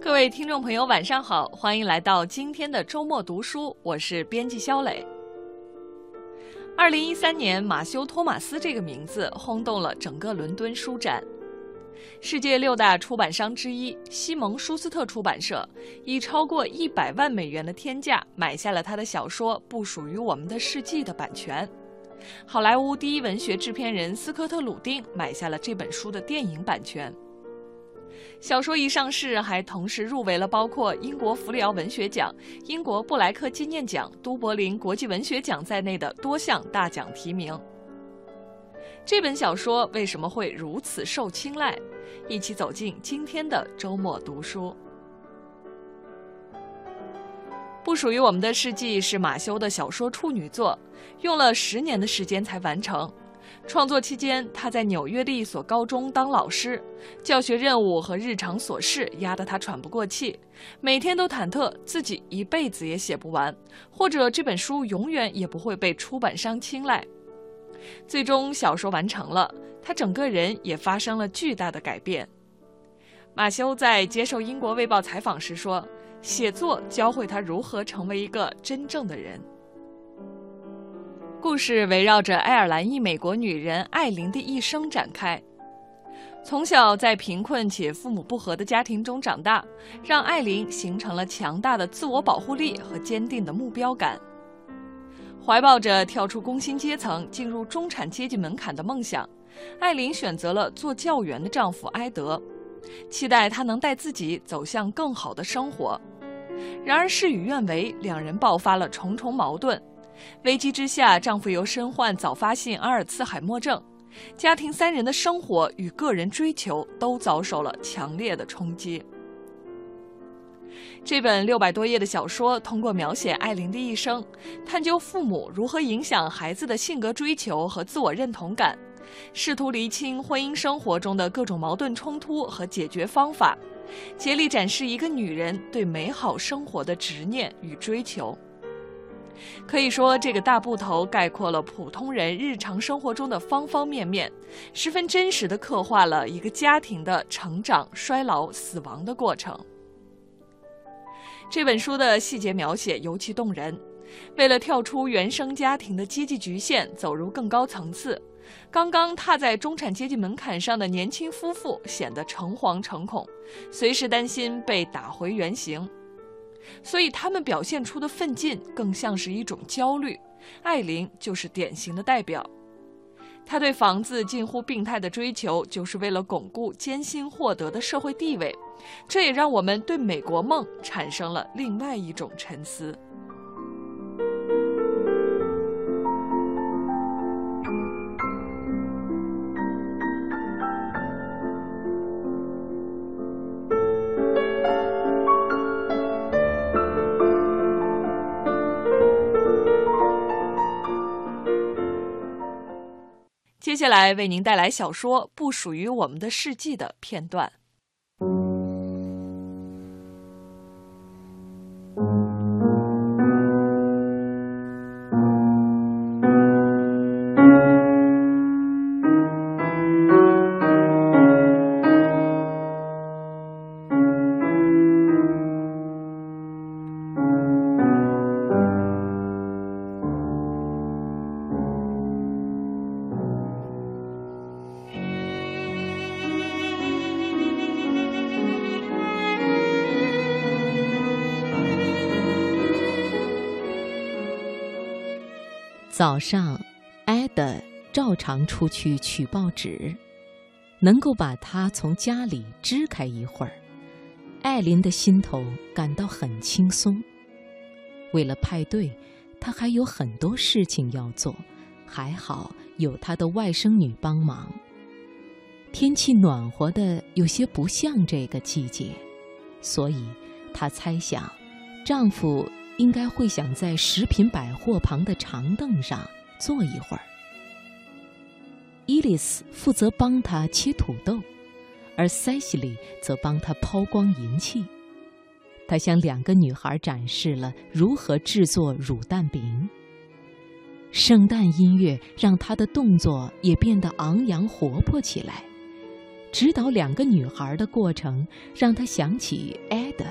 各位听众朋友，晚上好，欢迎来到今天的周末读书，我是编辑肖磊。二零一三年，马修·托马斯这个名字轰动了整个伦敦书展。世界六大出版商之一西蒙·舒斯特出版社以超过一百万美元的天价买下了他的小说《不属于我们的世纪》的版权。好莱坞第一文学制片人斯科特·鲁丁买下了这本书的电影版权。小说一上市，还同时入围了包括英国弗里奥文学奖、英国布莱克纪念奖、都柏林国际文学奖在内的多项大奖提名。这本小说为什么会如此受青睐？一起走进今天的周末读书。不属于我们的世纪是马修的小说处女作，用了十年的时间才完成。创作期间，他在纽约的一所高中当老师，教学任务和日常琐事压得他喘不过气，每天都忐忑自己一辈子也写不完，或者这本书永远也不会被出版商青睐。最终，小说完成了，他整个人也发生了巨大的改变。马修在接受英国《卫报》采访时说：“写作教会他如何成为一个真正的人。”故事围绕着爱尔兰裔美国女人艾琳的一生展开。从小在贫困且父母不和的家庭中长大，让艾琳形成了强大的自我保护力和坚定的目标感。怀抱着跳出工薪阶层、进入中产阶级门槛的梦想，艾琳选择了做教员的丈夫埃德，期待他能带自己走向更好的生活。然而事与愿违，两人爆发了重重矛盾。危机之下，丈夫又身患早发性阿尔茨海默症，家庭三人的生活与个人追求都遭受了强烈的冲击。这本六百多页的小说，通过描写艾琳的一生，探究父母如何影响孩子的性格追求和自我认同感，试图厘清婚姻生活中的各种矛盾冲突和解决方法，竭力展示一个女人对美好生活的执念与追求。可以说，这个大部头概括了普通人日常生活中的方方面面，十分真实的刻画了一个家庭的成长、衰老、死亡的过程。这本书的细节描写尤其动人。为了跳出原生家庭的阶级局限，走入更高层次，刚刚踏在中产阶级门槛上的年轻夫妇显得诚惶诚恐，随时担心被打回原形。所以他们表现出的奋进更像是一种焦虑，艾琳就是典型的代表。她对房子近乎病态的追求，就是为了巩固艰辛获得的社会地位。这也让我们对美国梦产生了另外一种沉思。接下来为您带来小说《不属于我们的世纪》的片段。早上，艾德照常出去取报纸，能够把他从家里支开一会儿，艾琳的心头感到很轻松。为了派对，他还有很多事情要做，还好有他的外甥女帮忙。天气暖和的有些不像这个季节，所以她猜想，丈夫。应该会想在食品百货旁的长凳上坐一会儿。伊丽丝负责帮他切土豆，而塞西莉则帮他抛光银器。他向两个女孩展示了如何制作乳蛋饼。圣诞音乐让他的动作也变得昂扬活泼起来，指导两个女孩的过程，让他想起艾德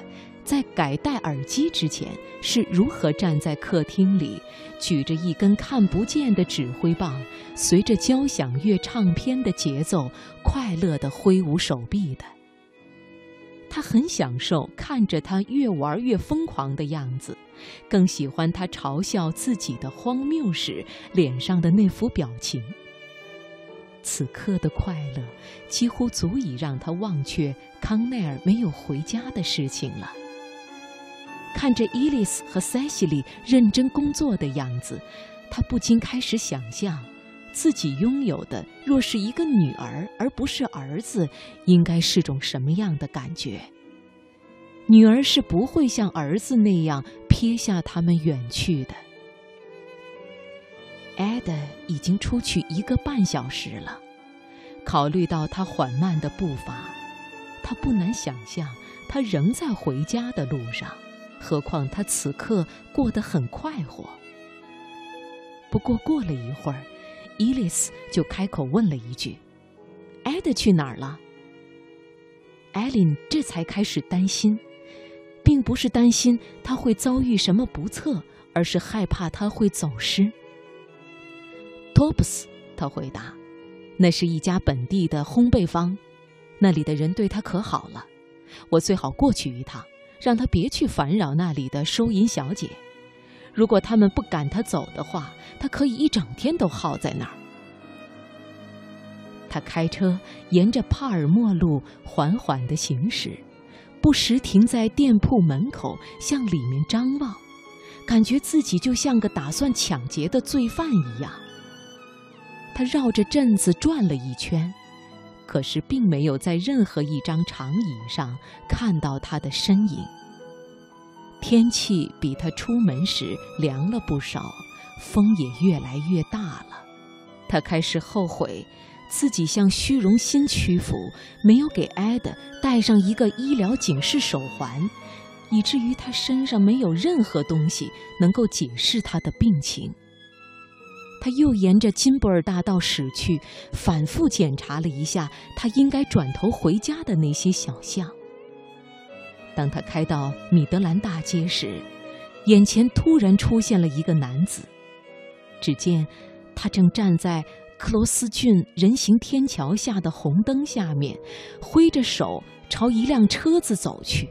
在改戴耳机之前是如何站在客厅里，举着一根看不见的指挥棒，随着交响乐唱片的节奏，快乐地挥舞手臂的。他很享受看着他越玩越疯狂的样子，更喜欢他嘲笑自己的荒谬时脸上的那副表情。此刻的快乐几乎足以让他忘却康奈尔没有回家的事情了。看着伊丽丝和塞西莉认真工作的样子，他不禁开始想象，自己拥有的若是一个女儿而不是儿子，应该是种什么样的感觉。女儿是不会像儿子那样撇下他们远去的。艾德已经出去一个半小时了，考虑到他缓慢的步伐，他不难想象他仍在回家的路上。何况他此刻过得很快活。不过过了一会儿，伊丽丝就开口问了一句：“艾德去哪儿了？”艾琳这才开始担心。并不是担心他会遭遇什么不测，而是害怕他会走失。托布斯，他回答：“那是一家本地的烘焙坊，那里的人对他可好了。我最好过去一趟，让他别去烦扰那里的收银小姐。如果他们不赶他走的话，他可以一整天都耗在那儿。”他开车沿着帕尔默路缓缓地行驶。不时停在店铺门口，向里面张望，感觉自己就像个打算抢劫的罪犯一样。他绕着镇子转了一圈，可是并没有在任何一张长椅上看到他的身影。天气比他出门时凉了不少，风也越来越大了。他开始后悔。自己向虚荣心屈服，没有给艾德戴上一个医疗警示手环，以至于他身上没有任何东西能够解释他的病情。他又沿着金布尔大道驶去，反复检查了一下他应该转头回家的那些小巷。当他开到米德兰大街时，眼前突然出现了一个男子，只见他正站在。克罗斯郡人行天桥下的红灯下面，挥着手朝一辆车子走去。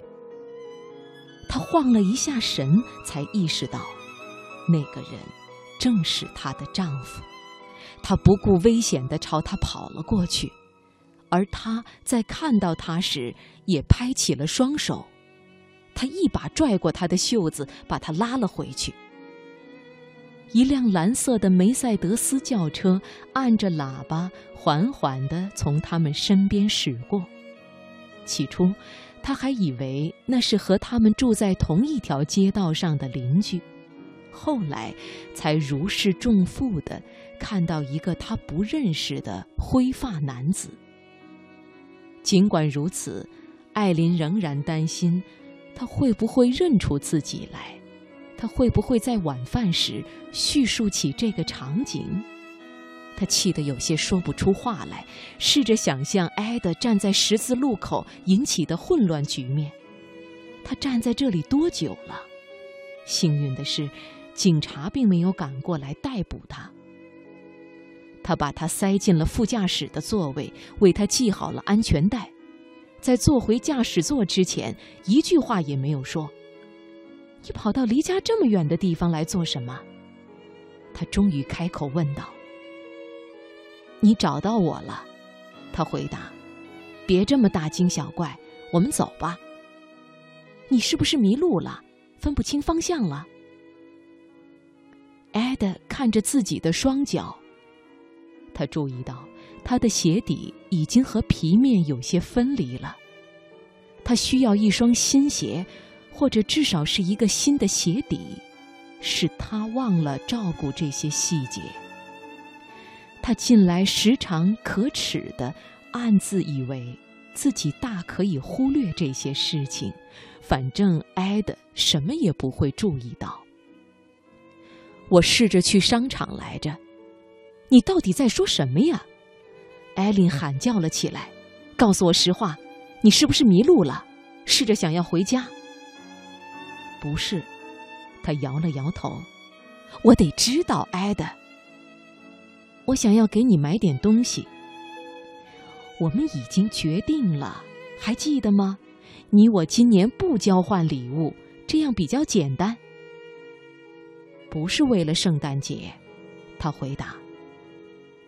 他晃了一下神，才意识到，那个人正是她的丈夫。她不顾危险地朝他跑了过去，而他在看到他时也拍起了双手。他一把拽过他的袖子，把他拉了回去。一辆蓝色的梅赛德斯轿车按着喇叭，缓缓地从他们身边驶过。起初，他还以为那是和他们住在同一条街道上的邻居，后来才如释重负地看到一个他不认识的灰发男子。尽管如此，艾琳仍然担心，他会不会认出自己来。他会不会在晚饭时叙述起这个场景？他气得有些说不出话来，试着想象艾德站在十字路口引起的混乱局面。他站在这里多久了？幸运的是，警察并没有赶过来逮捕他。他把他塞进了副驾驶的座位，为他系好了安全带，在坐回驾驶座之前，一句话也没有说。你跑到离家这么远的地方来做什么？他终于开口问道。你找到我了，他回答。别这么大惊小怪，我们走吧。你是不是迷路了，分不清方向了？艾德看着自己的双脚，他注意到他的鞋底已经和皮面有些分离了。他需要一双新鞋。或者至少是一个新的鞋底，是他忘了照顾这些细节。他近来时常可耻的暗自以为自己大可以忽略这些事情，反正艾德什么也不会注意到。我试着去商场来着，你到底在说什么呀？艾琳喊叫了起来：“告诉我实话，你是不是迷路了？试着想要回家。不是，他摇了摇头。我得知道，艾德。我想要给你买点东西。我们已经决定了，还记得吗？你我今年不交换礼物，这样比较简单。不是为了圣诞节，他回答。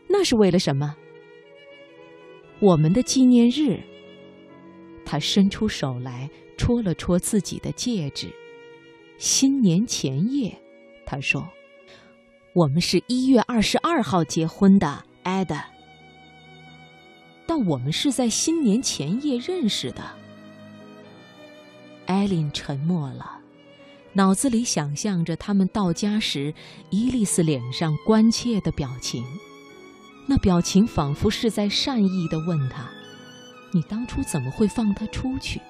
那是为了什么？我们的纪念日。他伸出手来戳了戳自己的戒指。新年前夜，他说：“我们是一月二十二号结婚的，艾德。但我们是在新年前夜认识的。”艾琳沉默了，脑子里想象着他们到家时伊丽丝脸上关切的表情，那表情仿佛是在善意的问他。你当初怎么会放他出去？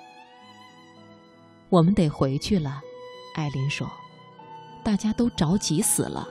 我们得回去了，艾琳说。大家都着急死了。